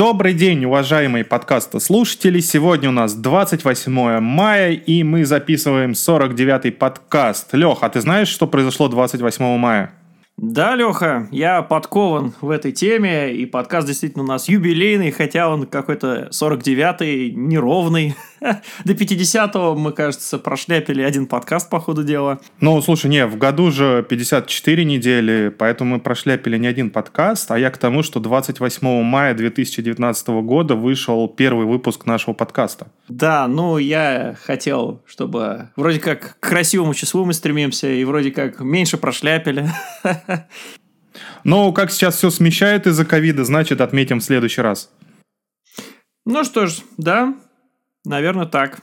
Добрый день, уважаемые подкаста слушатели. Сегодня у нас 28 мая, и мы записываем 49-й подкаст. Лех, а ты знаешь, что произошло 28 мая? Да, Леха, я подкован в этой теме, и подкаст действительно у нас юбилейный, хотя он какой-то 49-й, неровный. До 50-го мы, кажется, прошляпили один подкаст по ходу дела. Ну, слушай, не, в году же 54 недели, поэтому мы прошляпили не один подкаст, а я к тому, что 28 мая 2019 года вышел первый выпуск нашего подкаста. Да, ну, я хотел, чтобы вроде как к красивому числу мы стремимся, и вроде как меньше прошляпили. Но как сейчас все смещает из-за ковида, значит, отметим в следующий раз. Ну что ж, да, наверное, так.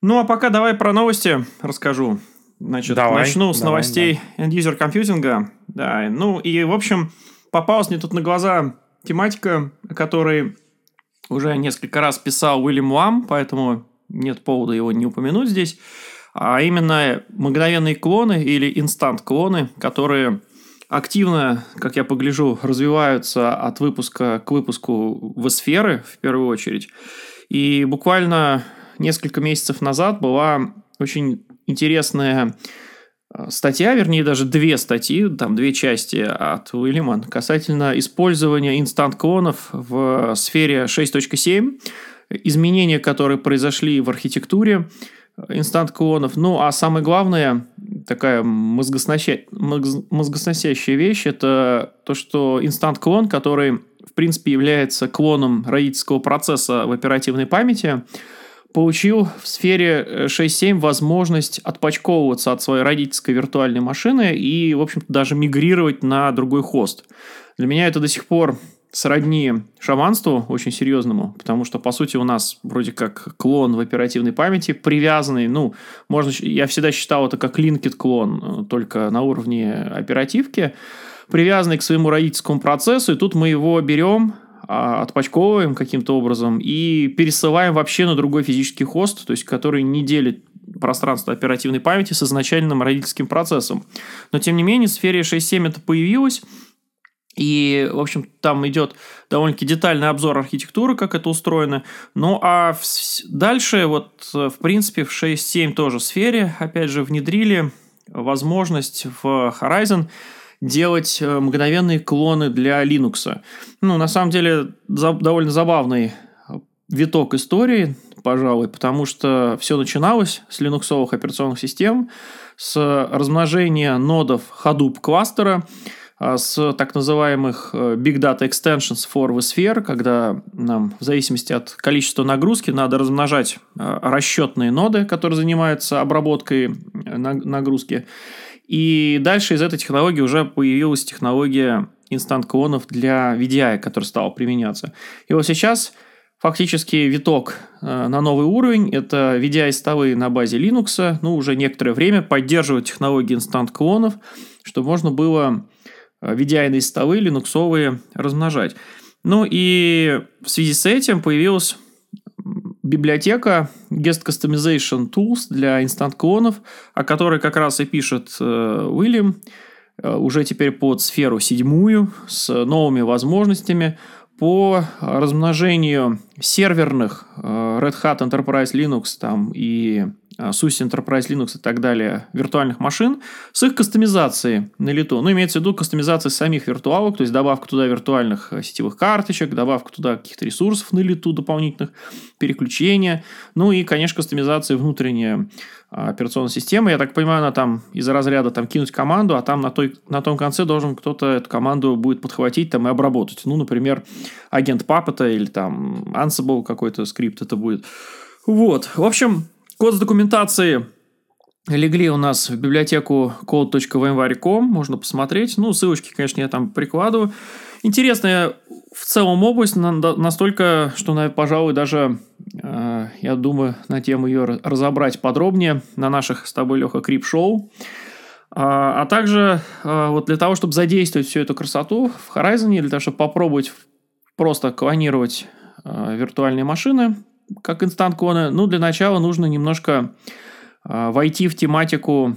Ну а пока давай про новости расскажу. Значит, давай, начну с давай, новостей да. end-user компьютинга. Да, ну и, в общем, попалась мне тут на глаза тематика, о которой уже несколько раз писал Уильям Лам, поэтому нет повода его не упомянуть здесь. А именно мгновенные клоны или инстант-клоны, которые активно, как я погляжу, развиваются от выпуска к выпуску в сферы, в первую очередь. И буквально несколько месяцев назад была очень интересная э, статья, вернее, даже две статьи, там две части от Уильяма касательно использования инстант-клонов в сфере 6.7, изменения, которые произошли в архитектуре, инстант-клонов. Ну, а самое главное, такая мозгоснося... мозгосносящая вещь, это то, что инстант-клон, который, в принципе, является клоном родительского процесса в оперативной памяти, получил в сфере 6.7 возможность отпочковываться от своей родительской виртуальной машины и, в общем-то, даже мигрировать на другой хост. Для меня это до сих пор сродни шаманству очень серьезному, потому что, по сути, у нас вроде как клон в оперативной памяти, привязанный, ну, можно, я всегда считал это как линкет клон, э, только на уровне оперативки, привязанный к своему родительскому процессу, и тут мы его берем, а, отпочковываем каким-то образом и пересылаем вообще на другой физический хост, то есть который не делит пространство оперативной памяти с изначальным родительским процессом. Но, тем не менее, в сфере 6.7 это появилось, и, в общем, там идет довольно-таки детальный обзор архитектуры, как это устроено. Ну, а в, дальше, вот, в принципе, в 6.7 тоже сфере, опять же, внедрили возможность в Horizon делать э, мгновенные клоны для Linux. Ну, на самом деле, за, довольно забавный виток истории, пожалуй, потому что все начиналось с линуксовых операционных систем, с размножения нодов Hadoop кластера – а, с так называемых э, Big Data Extensions for vSphere, когда нам в зависимости от количества нагрузки надо размножать э, расчетные ноды, которые занимаются обработкой э, нагрузки. И дальше из этой технологии уже появилась технология инстант-клонов для VDI, которая стала применяться. И вот сейчас фактически виток на новый уровень. Это VDI-столы на базе Linux. Ну, уже некоторое время поддерживают технологии инстант-клонов, чтобы можно было VDI столы линуксовые размножать. Ну и в связи с этим появилась библиотека Guest Customization Tools для инстант-клонов, о которой как раз и пишет э, Уильям, э, уже теперь под сферу седьмую, с новыми возможностями по размножению серверных э, Red Hat Enterprise Linux там, и SUSE Enterprise Linux и так далее виртуальных машин с их кастомизацией на лету. Ну, имеется в виду кастомизация самих виртуалок, то есть добавка туда виртуальных э, сетевых карточек, добавка туда каких-то ресурсов на лету дополнительных, переключения. Ну и, конечно, кастомизация внутренняя а, операционной системы. Я так понимаю, она там из-за разряда там кинуть команду, а там на, той, на том конце должен кто-то эту команду будет подхватить там и обработать. Ну, например, агент Puppet или там Ansible какой-то скрипт это будет. Вот. В общем, Код с документацией легли у нас в библиотеку code.vmware.com, можно посмотреть. Ну, ссылочки, конечно, я там прикладываю. Интересная в целом область, настолько, что, пожалуй, даже, э, я думаю, на тему ее разобрать подробнее на наших с тобой, Леха, крип-шоу. А, а также э, вот для того, чтобы задействовать всю эту красоту в Horizon, для того, чтобы попробовать просто клонировать э, виртуальные машины, как инстант-клоны? Ну, для начала нужно немножко э, войти в тематику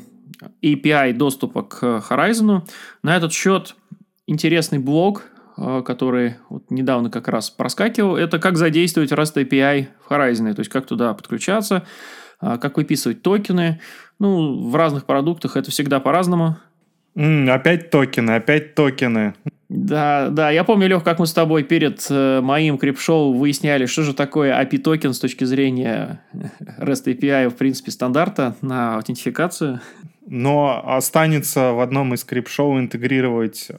API доступа к Horizon. На этот счет интересный блог э, который вот недавно как раз проскакивал, это как задействовать REST API в Horizon, то есть как туда подключаться, э, как выписывать токены. Ну, в разных продуктах это всегда по-разному. Mm, опять токены, опять токены. Да, да, я помню, Лех, как мы с тобой перед э, моим крип-шоу выясняли, что же такое API-токен с точки зрения REST API, в принципе, стандарта на аутентификацию. Но останется в одном из крип-шоу интегрировать э,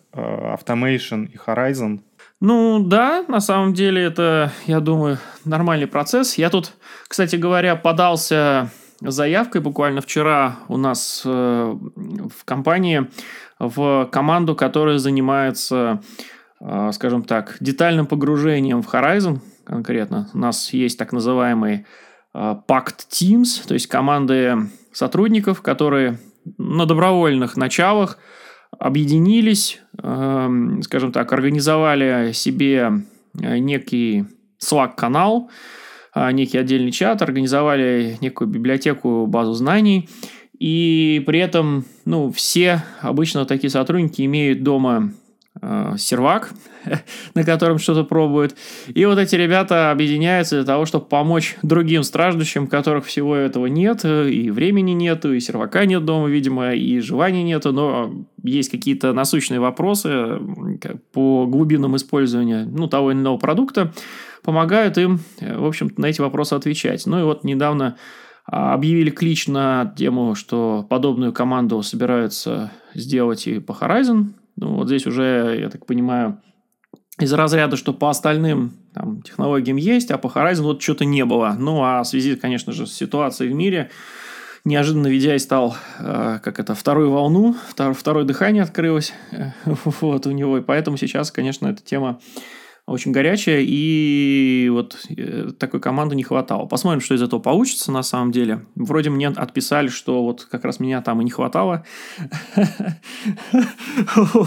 Automation и Horizon. Ну да, на самом деле это, я думаю, нормальный процесс. Я тут, кстати говоря, подался заявкой буквально вчера у нас э, в компании в команду, которая занимается, э, скажем так, детальным погружением в Horizon конкретно. У нас есть так называемый э, Pact Teams, то есть команды сотрудников, которые на добровольных началах объединились, скажем так, организовали себе некий Slack-канал, некий отдельный чат, организовали некую библиотеку, базу знаний, и при этом, ну, все обычно такие сотрудники имеют дома э, сервак, на котором что-то пробуют. И вот эти ребята объединяются для того, чтобы помочь другим страждущим, которых всего этого нет, и времени нету, и сервака нет дома, видимо, и желания нету, но есть какие-то насущные вопросы по глубинам использования ну, того или иного продукта помогают им, э, в общем-то, на эти вопросы отвечать. Ну и вот недавно объявили клич на тему, что подобную команду собираются сделать и по Horizon. Ну, вот здесь уже, я так понимаю, из разряда, что по остальным там, технологиям есть, а по Horizon вот что-то не было. Ну, а в связи, конечно же, с ситуацией в мире, неожиданно VDI стал, э, как это, вторую волну, втор, второе дыхание открылось э, вот у него, и поэтому сейчас, конечно, эта тема очень горячая, и вот э, такой команды не хватало. Посмотрим, что из этого получится на самом деле. Вроде мне отписали, что вот как раз меня там и не хватало.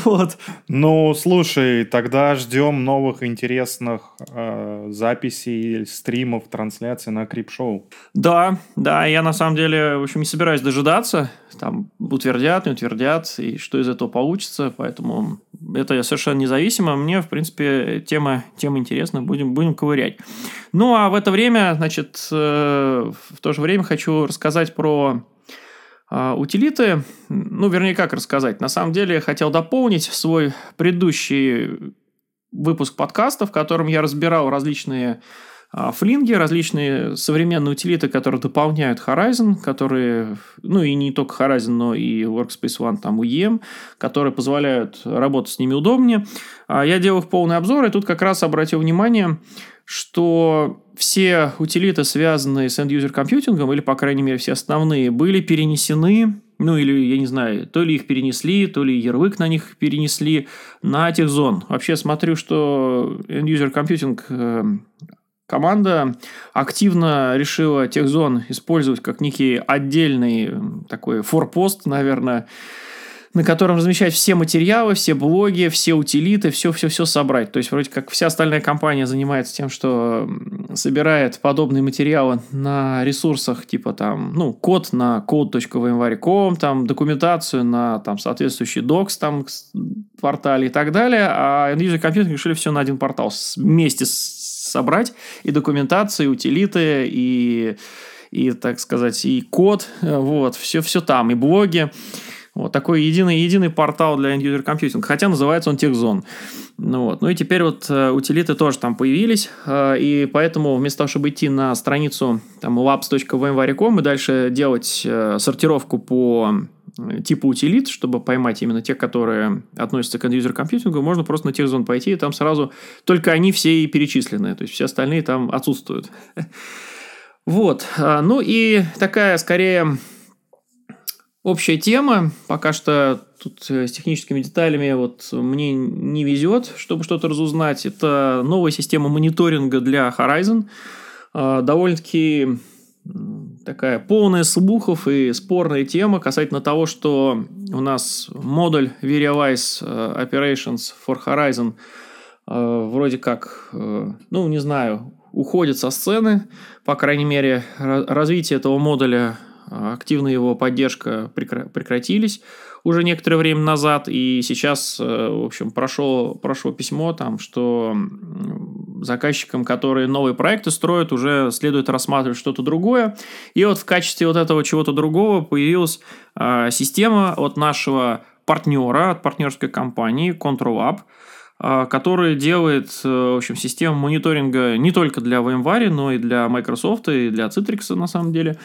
Вот. Ну, слушай, тогда ждем новых интересных э, записей, стримов, трансляций на Крип-шоу. Да, да, я на самом деле, в общем, не собираюсь дожидаться. Там утвердят, не утвердят, и что из этого получится, поэтому это совершенно независимо. Мне, в принципе, тема, тема интересна, будем, будем ковырять. Ну, а в это время, значит, э, в то же время хочу рассказать про э, утилиты. Ну, вернее, как рассказать. На самом деле, я хотел дополнить свой предыдущий выпуск подкаста, в котором я разбирал различные а, флинги, различные современные утилиты, которые дополняют Horizon, которые, ну и не только Horizon, но и Workspace ONE, там UEM, которые позволяют работать с ними удобнее. А, я делал их полный обзор, и тут как раз обратил внимание, что все утилиты, связанные с end-user компьютингом, или, по крайней мере, все основные, были перенесены ну или, я не знаю, то ли их перенесли, то ли ярлык на них перенесли на техзон. Вообще смотрю, что end-user computing э, Команда активно решила техзон использовать как некий отдельный такой форпост, наверное, на котором размещать все материалы, все блоги, все утилиты, все-все-все собрать. То есть, вроде как вся остальная компания занимается тем, что собирает подобные материалы на ресурсах, типа там, ну, код на code.vmware.com, там, документацию на там соответствующий docs, там, портале и так далее, а End-User решили все на один портал вместе с собрать и документацию, и утилиты, и, и так сказать, и код, вот, все, все там, и блоги. Вот такой единый, единый портал для end-user computing, хотя называется он TechZone. Ну, вот. ну и теперь вот э, утилиты тоже там появились, э, и поэтому вместо того, чтобы идти на страницу там labs.vmware.com и дальше делать э, сортировку по типа утилит, чтобы поймать именно те, которые относятся к end-user компьютингу, можно просто на TechZone пойти, и там сразу только они все и перечислены, то есть все остальные там отсутствуют. Вот. А, ну и такая, скорее, общая тема. Пока что тут э, с техническими деталями вот мне не везет, чтобы что-то разузнать. Это новая система мониторинга для Horizon. А, довольно-таки такая полная слухов и спорная тема касательно того, что у нас модуль Verialize э, Operations for Horizon э, вроде как, э, ну, не знаю, уходит со сцены. По крайней мере, развитие этого модуля активная его поддержка прекратились уже некоторое время назад, и сейчас, в общем, прошло, прошло письмо там, что заказчикам, которые новые проекты строят, уже следует рассматривать что-то другое. И вот в качестве вот этого чего-то другого появилась система от нашего партнера, от партнерской компании ControlUp, а, который делает, э, в общем, систему мониторинга не только для VMware, но и для Microsoft, и для Citrix, на самом деле.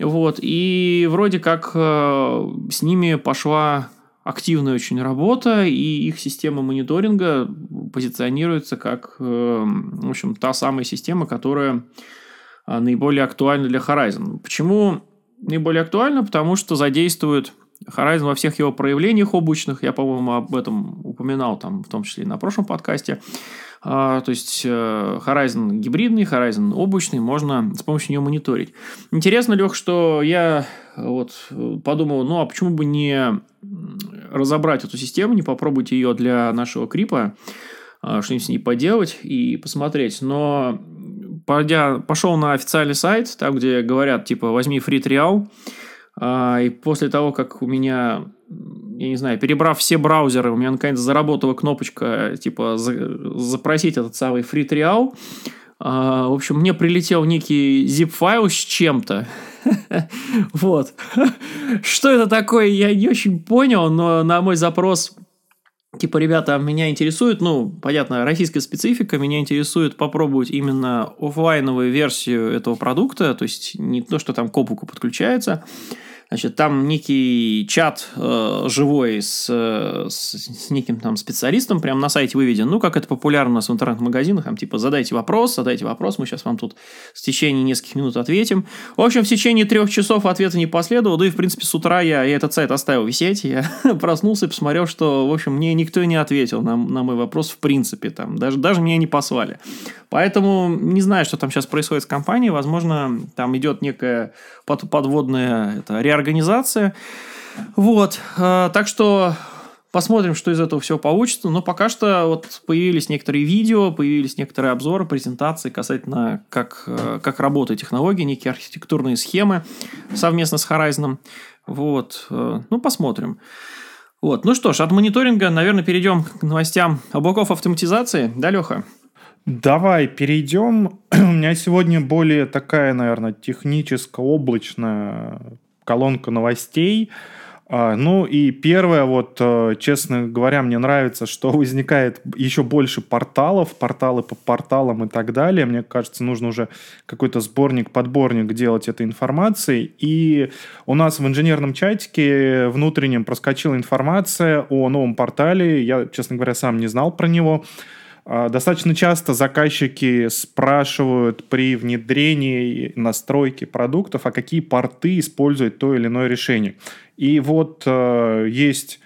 Вот. И вроде как э, с ними пошла активная очень работа, и их система мониторинга позиционируется как, э, в общем, та самая система, которая наиболее актуальна для Horizon. Почему наиболее актуальна? Потому что задействует Horizon во всех его проявлениях облачных, я, по-моему, об этом упоминал, там, в том числе и на прошлом подкасте. А, то есть э, Horizon гибридный, Horizon облачный, можно с помощью нее мониторить. Интересно, Лех, что я вот подумал, ну а почему бы не разобрать эту систему, не попробовать ее для нашего крипа, а, что-нибудь с ней поделать и посмотреть. Но пойдя, пошел на официальный сайт, там, где говорят, типа, возьми free trial, и после того, как у меня, я не знаю, перебрав все браузеры, у меня наконец заработала кнопочка, типа, запросить этот самый free trial. А, в общем, мне прилетел некий zip-файл с чем-то. Вот. Что это такое, я не очень понял, но на мой запрос Типа, ребята, меня интересует, ну, понятно, российская специфика, меня интересует попробовать именно офлайновую версию этого продукта, то есть не то, что там к облаку подключается, Значит, там некий чат э, живой с, с, с неким там специалистом прямо на сайте выведен. Ну, как это популярно у нас в интернет-магазинах. Там типа задайте вопрос, задайте вопрос, мы сейчас вам тут в течение нескольких минут ответим. В общем, в течение трех часов ответа не последовало. Да и, в принципе, с утра я, я этот сайт оставил висеть. Я проснулся и посмотрел, что, в общем, мне никто не ответил на, на мой вопрос в принципе. Там, даже, даже меня не послали. Поэтому не знаю, что там сейчас происходит с компанией. Возможно, там идет некая подводная это, реорганизация. Вот. Э, так что Посмотрим, что из этого всего получится. Но пока что вот появились некоторые видео, появились некоторые обзоры, презентации касательно, как, э, как работают технологии, некие архитектурные схемы совместно с Horizon. Вот. Э, ну, посмотрим. Вот. Ну что ж, от мониторинга, наверное, перейдем к новостям облаков автоматизации. Да, Леха? Давай перейдем. У меня сегодня более такая, наверное, техническая, облачная колонка новостей. А, ну и первое, вот, э, честно говоря, мне нравится, что возникает еще больше порталов, порталы по порталам и так далее. Мне кажется, нужно уже какой-то сборник-подборник делать этой информации. И у нас в инженерном чатике внутреннем проскочила информация о новом портале. Я, честно говоря, сам не знал про него. А, достаточно часто заказчики спрашивают при внедрении настройки продуктов, а какие порты использует то или иное решение. И вот э, есть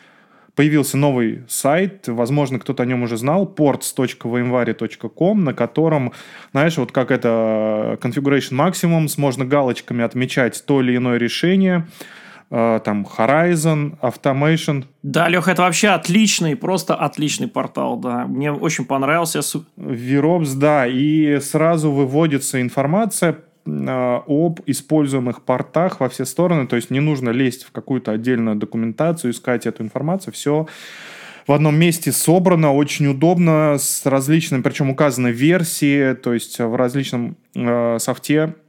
появился новый сайт, возможно, кто-то о нем уже знал, ports.vmware.com, на котором, знаешь, вот как это Configuration Maximums, можно галочками отмечать то или иное решение, Э, там Horizon, Automation. Да, Леха, это вообще отличный, просто отличный портал, да. Мне очень понравился. VROPS, да, и сразу выводится информация э, об используемых портах во все стороны, то есть не нужно лезть в какую-то отдельную документацию, искать эту информацию, все в одном месте собрано, очень удобно, с различными, причем указаны версии, то есть в различном э, софте Э,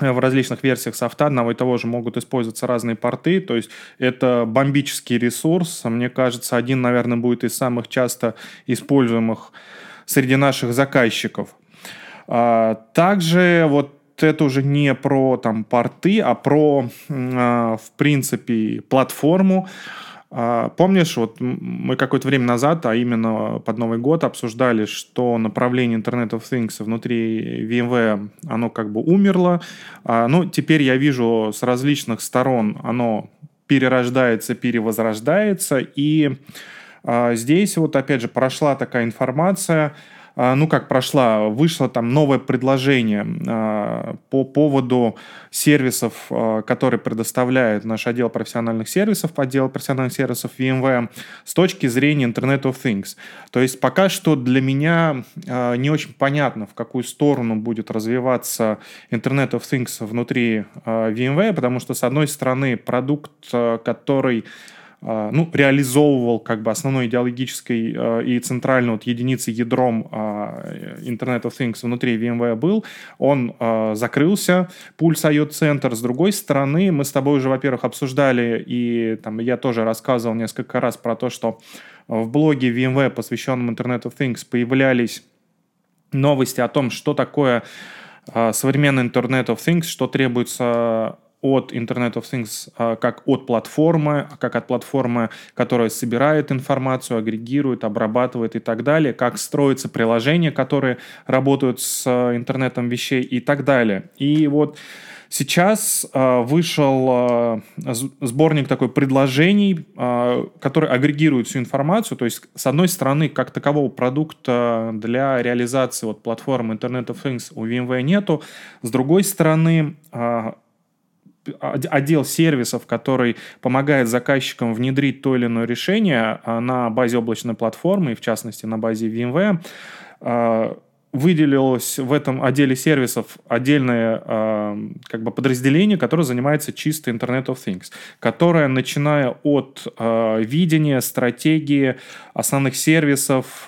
в различных версиях софта одного и того же могут использоваться разные порты, то есть это бомбический ресурс, мне кажется, один, наверное, будет из самых часто используемых среди наших заказчиков. А, также вот это уже не про там порты, а про, а, в принципе, платформу. А, помнишь, вот мы какое-то время назад, а именно под Новый год, обсуждали, что направление Internet of Things внутри VMware, оно как бы умерло. А, ну, теперь я вижу с различных сторон оно перерождается, перевозрождается. И а, здесь вот опять же прошла такая информация, ну как прошла, вышло там новое предложение а, по поводу сервисов, а, которые предоставляет наш отдел профессиональных сервисов, отдел профессиональных сервисов VMware с точки зрения Internet of Things. То есть пока что для меня не очень понятно, в какую сторону будет развиваться Internet of Things внутри VMware, потому что, с одной стороны, продукт, который а, ну, реализовывал как бы основной идеологической а, и центральной вот единицей ядром а, Internet of Things внутри VMware был, он закрылся, Pulse IO центр. С другой стороны, мы с тобой уже, во-первых, обсуждали, и там я тоже рассказывал несколько раз про то, что в блоге VMware, посвященном Internet of Things, появлялись новости о том, что такое современный Internet of Things, что требуется от Internet of Things а, как от платформы, как от платформы, которая собирает информацию, агрегирует, обрабатывает и так далее, как строятся приложения, которые работают с а, интернетом вещей и так далее. И вот Сейчас вышел сборник такой предложений, э, который агрегирует всю информацию. То есть, с одной стороны, как такового продукта для реализации вот, платформы Internet of Things у VMware нету. С другой стороны, отдел сервисов, который помогает заказчикам внедрить то или иное решение а, на базе облачной платформы, и в частности на базе VMware, а, выделилось в этом отделе сервисов отдельное э, как бы подразделение, которое занимается чисто Internet of Things, которое, начиная от видения, стратегии основных сервисов,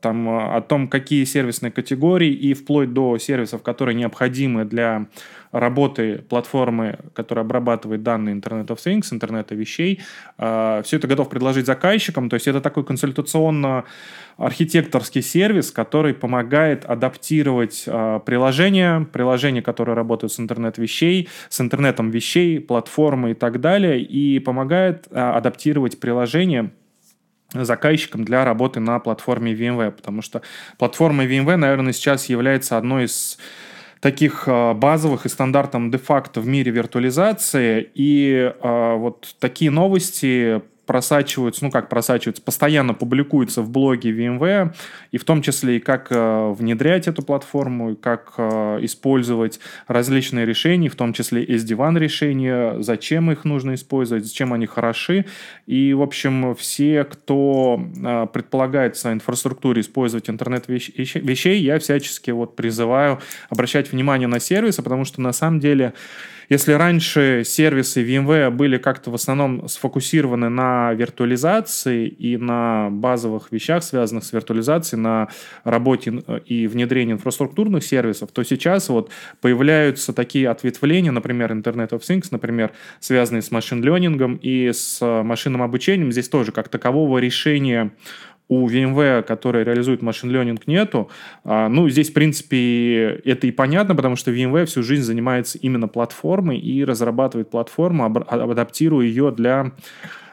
там, о том, какие сервисные категории и вплоть до сервисов, которые необходимы для работы платформы, которая обрабатывает данные Internet of Things, интернета вещей. А, Все это готов предложить заказчикам. То есть это такой консультационно-архитекторский сервис, который помогает адаптировать а, приложения, приложения, которые работают с интернет вещей, с интернетом вещей, платформы и так далее, и помогает адаптировать приложения заказчикам для работы на платформе VMware, потому что платформа VMware, наверное, сейчас является одной из таких а, базовых и стандартом де-факто в мире виртуализации. И э, вот такие новости просачиваются, ну как просачиваются, постоянно публикуются в блоге VMware, и в том числе и как э, внедрять эту платформу, и как э, использовать различные решения, в том числе SD-WAN решения, зачем их нужно использовать, зачем они хороши. И, в общем, все, кто э, предполагает в своей инфраструктуре использовать интернет вещей, я всячески вот призываю обращать внимание на сервисы, потому что на самом деле если раньше сервисы VMware были как-то в основном сфокусированы на виртуализации и на базовых вещах, связанных с виртуализацией, на работе и внедрении инфраструктурных сервисов, то сейчас вот появляются такие ответвления, например, Internet of Things, например, связанные с машин-ленингом и с машинным обучением. Здесь тоже как такового решения у VMware, который реализует машин learning, нету. А, ну, здесь, в принципе, это и понятно, потому что VMware всю жизнь занимается именно платформой и разрабатывает платформу, адаптируя ее для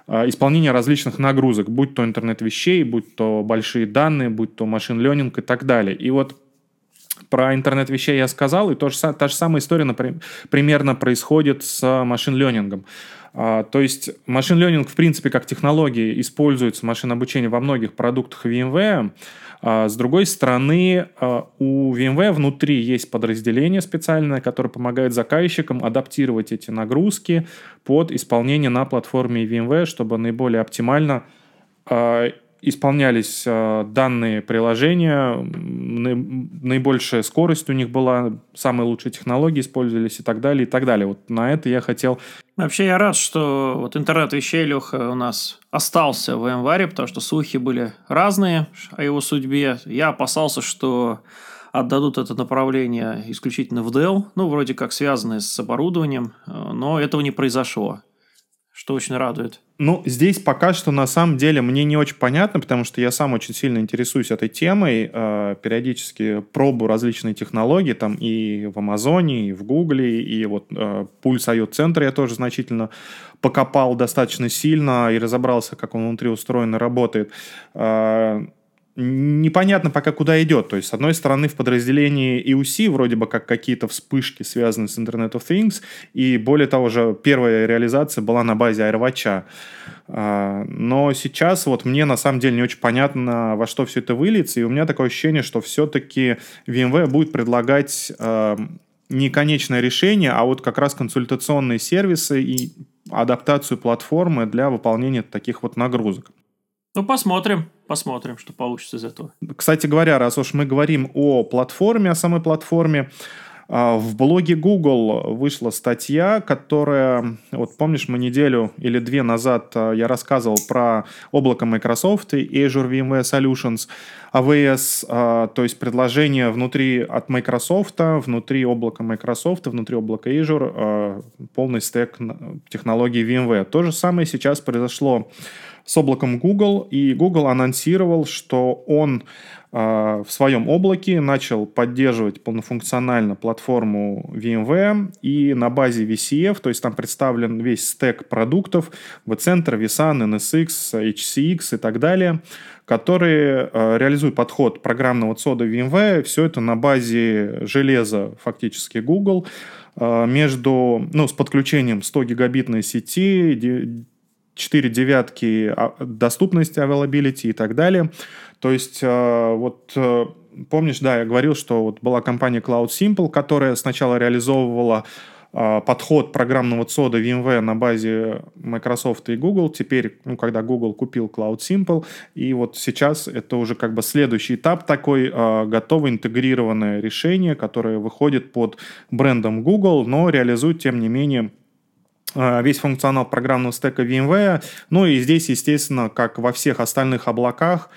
а, исполнения различных нагрузок, будь то интернет вещей, будь то большие данные, будь то машин learning и так далее. И вот про интернет вещей я сказал, и то же, та же самая история например, примерно происходит с машин-ленингом. А, то есть машин learning, в принципе, как технология, используется машин обучения во многих продуктах VMware. А, с другой стороны, а, у VMware внутри есть подразделение специальное, которое помогает заказчикам адаптировать эти нагрузки под исполнение на платформе VMware, чтобы наиболее оптимально исполнялись э, данные приложения, наибольшая скорость у них была, самые лучшие технологии использовались и так далее, и так далее. Вот на это я хотел... Вообще я рад, что вот интернет вещей, Леха, у нас остался в январе, потому что слухи были разные о его судьбе. Я опасался, что отдадут это направление исключительно в Dell, ну, вроде как связанное с оборудованием, э, но этого не произошло что очень радует. Ну, здесь пока что на самом деле мне не очень понятно, потому что я сам очень сильно интересуюсь этой темой, э, периодически пробую различные технологии, там и в Амазоне, и в Гугле, и вот э, пульс IoT центр я тоже значительно покопал достаточно сильно и разобрался, как он внутри устроен и работает. Э, непонятно пока куда идет. То есть, с одной стороны, в подразделении EUC вроде бы как какие-то вспышки связаны с Internet of Things, и более того же, первая реализация была на базе AirWatch. А, но сейчас вот мне на самом деле не очень понятно, во что все это выльется, и у меня такое ощущение, что все-таки VMware будет предлагать а, не конечное решение, а вот как раз консультационные сервисы и адаптацию платформы для выполнения таких вот нагрузок. Ну, посмотрим, посмотрим, что получится из этого. Кстати говоря, раз уж мы говорим о платформе, о самой платформе, а, в блоге Google вышла статья, которая, вот помнишь, мы неделю или две назад а, я рассказывал про облако Microsoft и Azure VMware Solutions, AWS, а, то есть предложение внутри от Microsoft, внутри облака Microsoft, внутри облака Azure, полный стек технологий VMware. То же самое сейчас произошло с облаком Google, и Google анонсировал, что он э, в своем облаке начал поддерживать полнофункционально платформу VMware, и на базе VCF, то есть там представлен весь стек продуктов, vCenter, vSAN, NSX, HCX и так далее, которые э, реализуют подход программного цода VMware, все это на базе железа фактически Google, э, между, ну, с подключением 100 гигабитной сети, 4 девятки а, доступности, availability и так далее. То есть э, вот э, помнишь, да, я говорил, что вот была компания Cloud Simple, которая сначала реализовывала э, подход программного цода VMware на базе Microsoft и Google. Теперь, ну, когда Google купил Cloud Simple, и вот сейчас это уже как бы следующий этап такой готовое интегрированное решение, которое выходит под брендом Google, но реализует, тем не менее, весь функционал программного стека VMware. Ну и здесь, естественно, как во всех остальных облаках,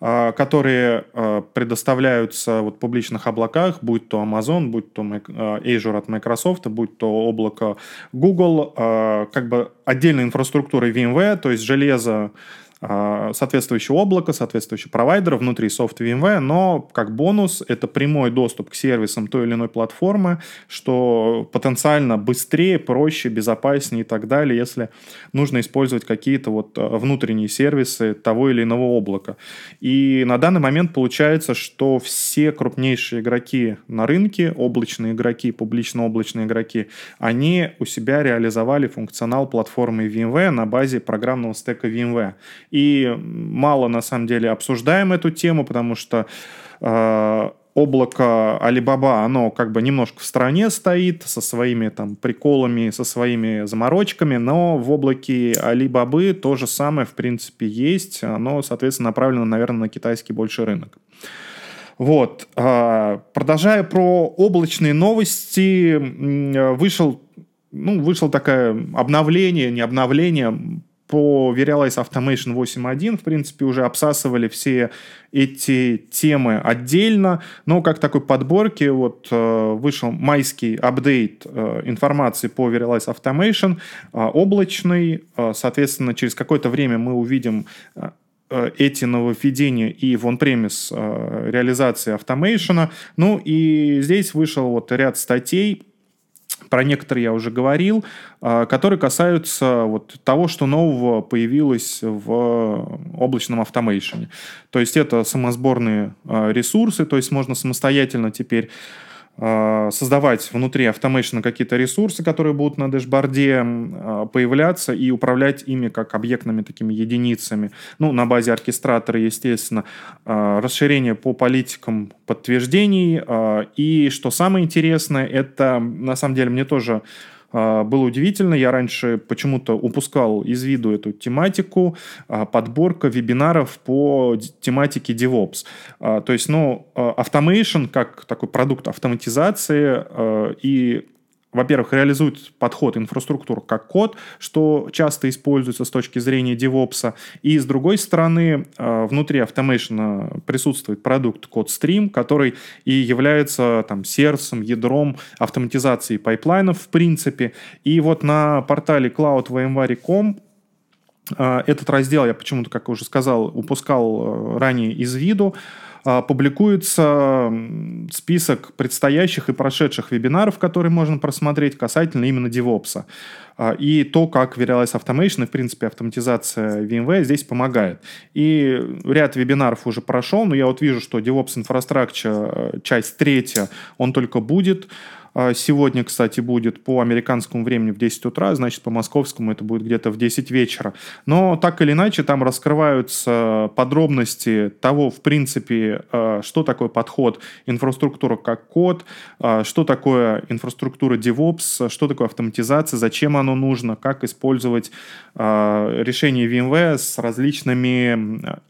э, которые э, предоставляются вот в публичных облаках, будь то Amazon, будь то Azure от Microsoft, будь то облако Google, как бы отдельной инфраструктурой VMware, то есть железо соответствующее облако, соответствующий провайдер внутри софт VMware, но как бонус это прямой доступ к сервисам той или иной платформы, что потенциально быстрее, проще, безопаснее и так далее, если нужно использовать какие-то вот а, внутренние сервисы того или иного облака. И на данный момент получается, что все крупнейшие игроки на рынке, облачные игроки, публично-облачные игроки, они у себя реализовали функционал платформы VMware на базе программного стека VMware. И мало, на самом деле, обсуждаем эту тему, потому что э, облако Alibaba, оно как бы немножко в стороне стоит со своими там приколами, со своими заморочками, но в облаке Alibaba то же самое, в принципе, есть. Оно, соответственно, направлено, наверное, на китайский больше рынок. Вот. А, продолжая про облачные новости, вышел, ну, вышло такое обновление, не обновление, по Verialize Automation 8.1, в принципе, уже обсасывали все эти темы отдельно, но как такой подборки вот э, вышел майский апдейт э, информации по Verialize Automation, э, облачный, соответственно, через какое-то время мы увидим эти нововведения и в on-premise реализации автомейшена. Ну и здесь вышел вот ряд статей, про некоторые я уже говорил, а, которые касаются вот того, что нового появилось в облачном автомейшене. То есть это самосборные а, ресурсы, то есть можно самостоятельно теперь создавать внутри Automation какие-то ресурсы, которые будут на дэшборде а, появляться и управлять ими как объектными такими единицами. Ну, на базе оркестратора, естественно, а, расширение по политикам подтверждений. И что самое интересное, это на самом деле мне тоже было удивительно. Я раньше почему-то упускал из виду эту тематику. А, подборка вебинаров по тематике DevOps. А, то есть, ну, automation как такой продукт автоматизации и во-первых, реализует подход инфраструктур как код, что часто используется с точки зрения DevOps. И с другой стороны, э, внутри Automation присутствует продукт Code Stream, который и является там, сердцем, ядром автоматизации pipeline ов в принципе. И вот на портале cloud.vmware.com э, этот раздел я почему-то, как уже сказал, упускал э, ранее из виду. А, публикуется список предстоящих и прошедших вебинаров, которые можно просмотреть касательно именно DevOps. А, и то, как Verialize Automation и, в принципе, автоматизация VMware здесь помогает. И ряд вебинаров уже прошел, но я вот вижу, что DevOps Infrastructure, э, часть третья, он только будет. А, сегодня, кстати, будет по американскому времени в 10 утра, значит, по московскому это будет где-то в 10 вечера. Но так или иначе там раскрываются подробности того, в принципе, а, что такое подход инфраструктура как код, а, что такое инфраструктура DevOps, что такое автоматизация, зачем оно нужно, как использовать решение VMware с различными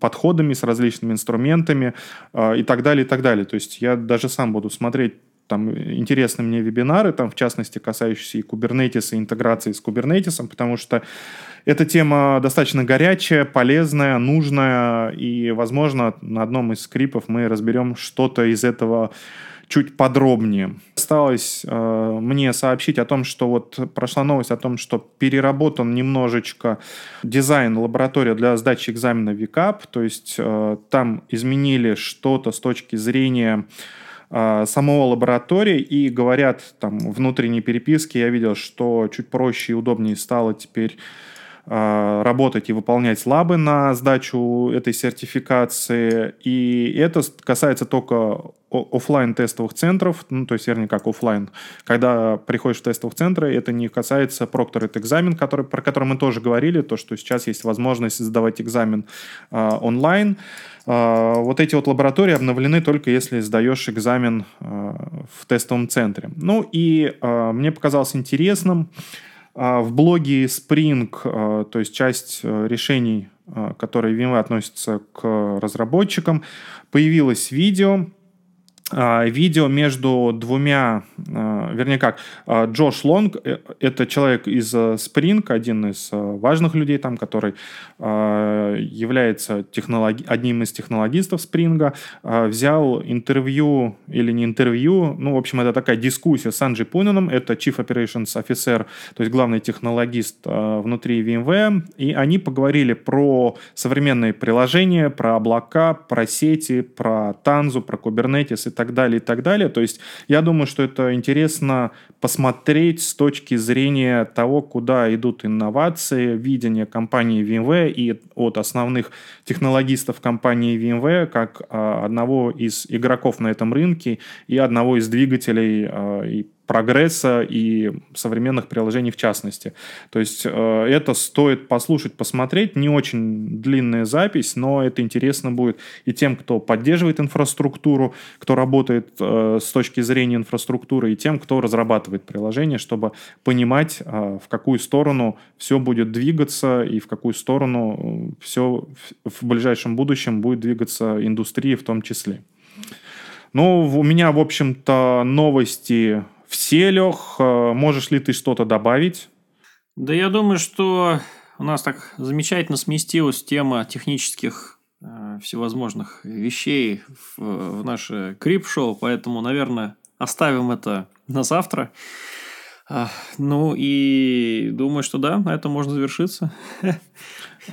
подходами, с различными инструментами и так далее, и так далее. То есть я даже сам буду смотреть там интересны мне вебинары, там, в частности, касающиеся и Kubernetes, и интеграции с Kubernetes, потому что эта тема достаточно горячая, полезная, нужная, и, возможно, на одном из скрипов мы разберем что-то из этого чуть подробнее. Осталось э, мне сообщить о том, что вот прошла новость о том, что переработан немножечко дизайн лаборатории для сдачи экзамена ВИКАП, то есть э, там изменили что-то с точки зрения самого лаборатории и говорят там внутренней переписки, я видел, что чуть проще и удобнее стало теперь а, работать и выполнять лабы на сдачу этой сертификации. И это касается только офлайн тестовых центров, ну, то есть, вернее, как офлайн. Когда приходишь в тестовых центры, это не касается Proctored экзамен, который, про который мы тоже говорили, то, что сейчас есть возможность сдавать экзамен э, онлайн. Э, вот эти вот лаборатории обновлены только если сдаешь экзамен э, в тестовом центре. Ну и э, мне показалось интересным, в блоге Spring, то есть часть решений, которые VMware относятся к разработчикам, появилось видео, видео между двумя, а, вернее как, а, Джош Лонг, э, это человек из э, Spring, один из э, важных людей там, который является технологи... одним из технологистов Spring, взял интервью или не интервью, ну, в общем, это такая дискуссия с Анджи Пунином, это Chief Operations Officer, то есть главный технологист внутри VMware, и они поговорили про современные приложения, про облака, про сети, про Tanzu, про Kubernetes и так далее, и так далее. То есть я думаю, что это интересно посмотреть с точки зрения того, куда идут инновации, видение компании VMware и от основных технологистов компании VMware как а, одного из игроков на этом рынке и одного из двигателей а, и прогресса и современных приложений в частности. То есть э, это стоит послушать, посмотреть. Не очень длинная запись, но это интересно будет и тем, кто поддерживает инфраструктуру, кто работает э, с точки зрения инфраструктуры, и тем, кто разрабатывает приложение, чтобы понимать, э, в какую сторону все будет двигаться и в какую сторону все в ближайшем будущем будет двигаться индустрия в том числе. Ну, у меня, в общем-то, новости все, Лех. Э, можешь ли ты что-то добавить? Да я думаю, что у нас так замечательно сместилась тема технических э, всевозможных вещей в, в наше крип-шоу, поэтому, наверное, оставим это на завтра. А, ну и думаю, что да, на этом можно завершиться.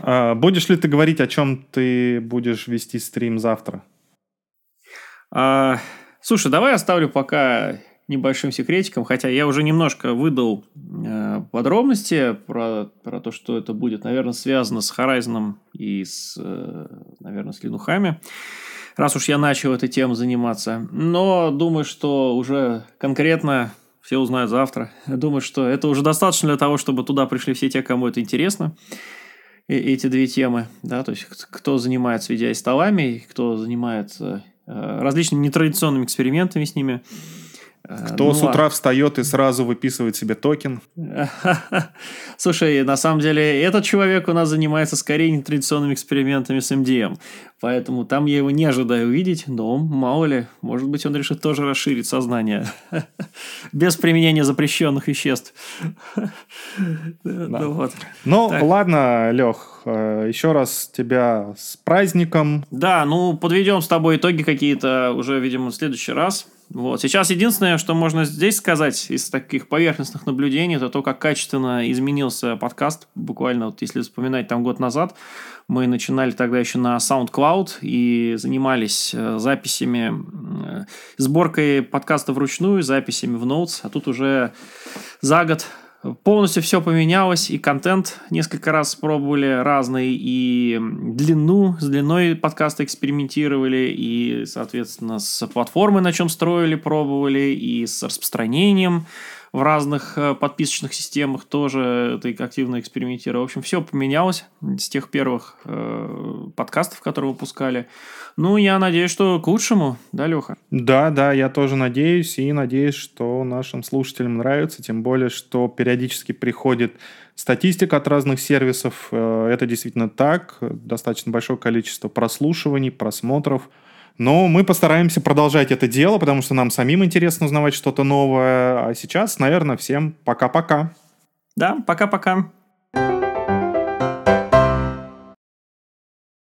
А, будешь ли ты говорить, о чем ты будешь вести стрим завтра? А, слушай, давай оставлю пока небольшим секретиком, хотя я уже немножко выдал э, подробности про, про то, что это будет, наверное, связано с Horizon и с, э, наверное, с линухами, раз уж я начал этой темой заниматься. Но думаю, что уже конкретно все узнают завтра. Думаю, что это уже достаточно для того, чтобы туда пришли все те, кому это интересно. И, эти две темы, да, то есть кто занимается VDI столами, кто занимается э, различными нетрадиционными экспериментами с ними. Э, Кто ну, с утра встает и сразу выписывает себе токен? Слушай, на самом деле, этот человек у нас занимается скорее нетрадиционными экспериментами с MDM. Поэтому там я его не ожидаю увидеть, но мало ли, может быть, он решит тоже расширить сознание. Без применения запрещенных веществ. Ну, ну ладно, Лех, э, еще раз тебя с праздником. Да, ну, подведем с тобой итоги какие-то уже, видимо, в следующий раз. Вот. Сейчас единственное, что можно здесь сказать из таких поверхностных наблюдений, это то, как качественно изменился подкаст. Буквально, вот если вспоминать там год назад, мы начинали тогда еще на SoundCloud и занимались э, записями, э, сборкой подкаста вручную, записями в Notes, а тут уже за год полностью все поменялось, и контент несколько раз пробовали разный, и длину, с длиной подкаста экспериментировали, и, соответственно, с платформой, на чем строили, пробовали, и с распространением в разных э, подписочных системах тоже ты активно экспериментировал. В общем, все поменялось с тех первых э, подкастов, которые выпускали. Ну, я надеюсь, что к лучшему, да, Леха? Да, да, я тоже надеюсь, и надеюсь, что нашим слушателям нравится, тем более, что периодически приходит статистика от разных сервисов. Э, это действительно так, достаточно большое количество прослушиваний, просмотров – но мы постараемся продолжать это дело, потому что нам самим интересно узнавать что-то новое. А сейчас, наверное, всем пока-пока. Да, пока-пока.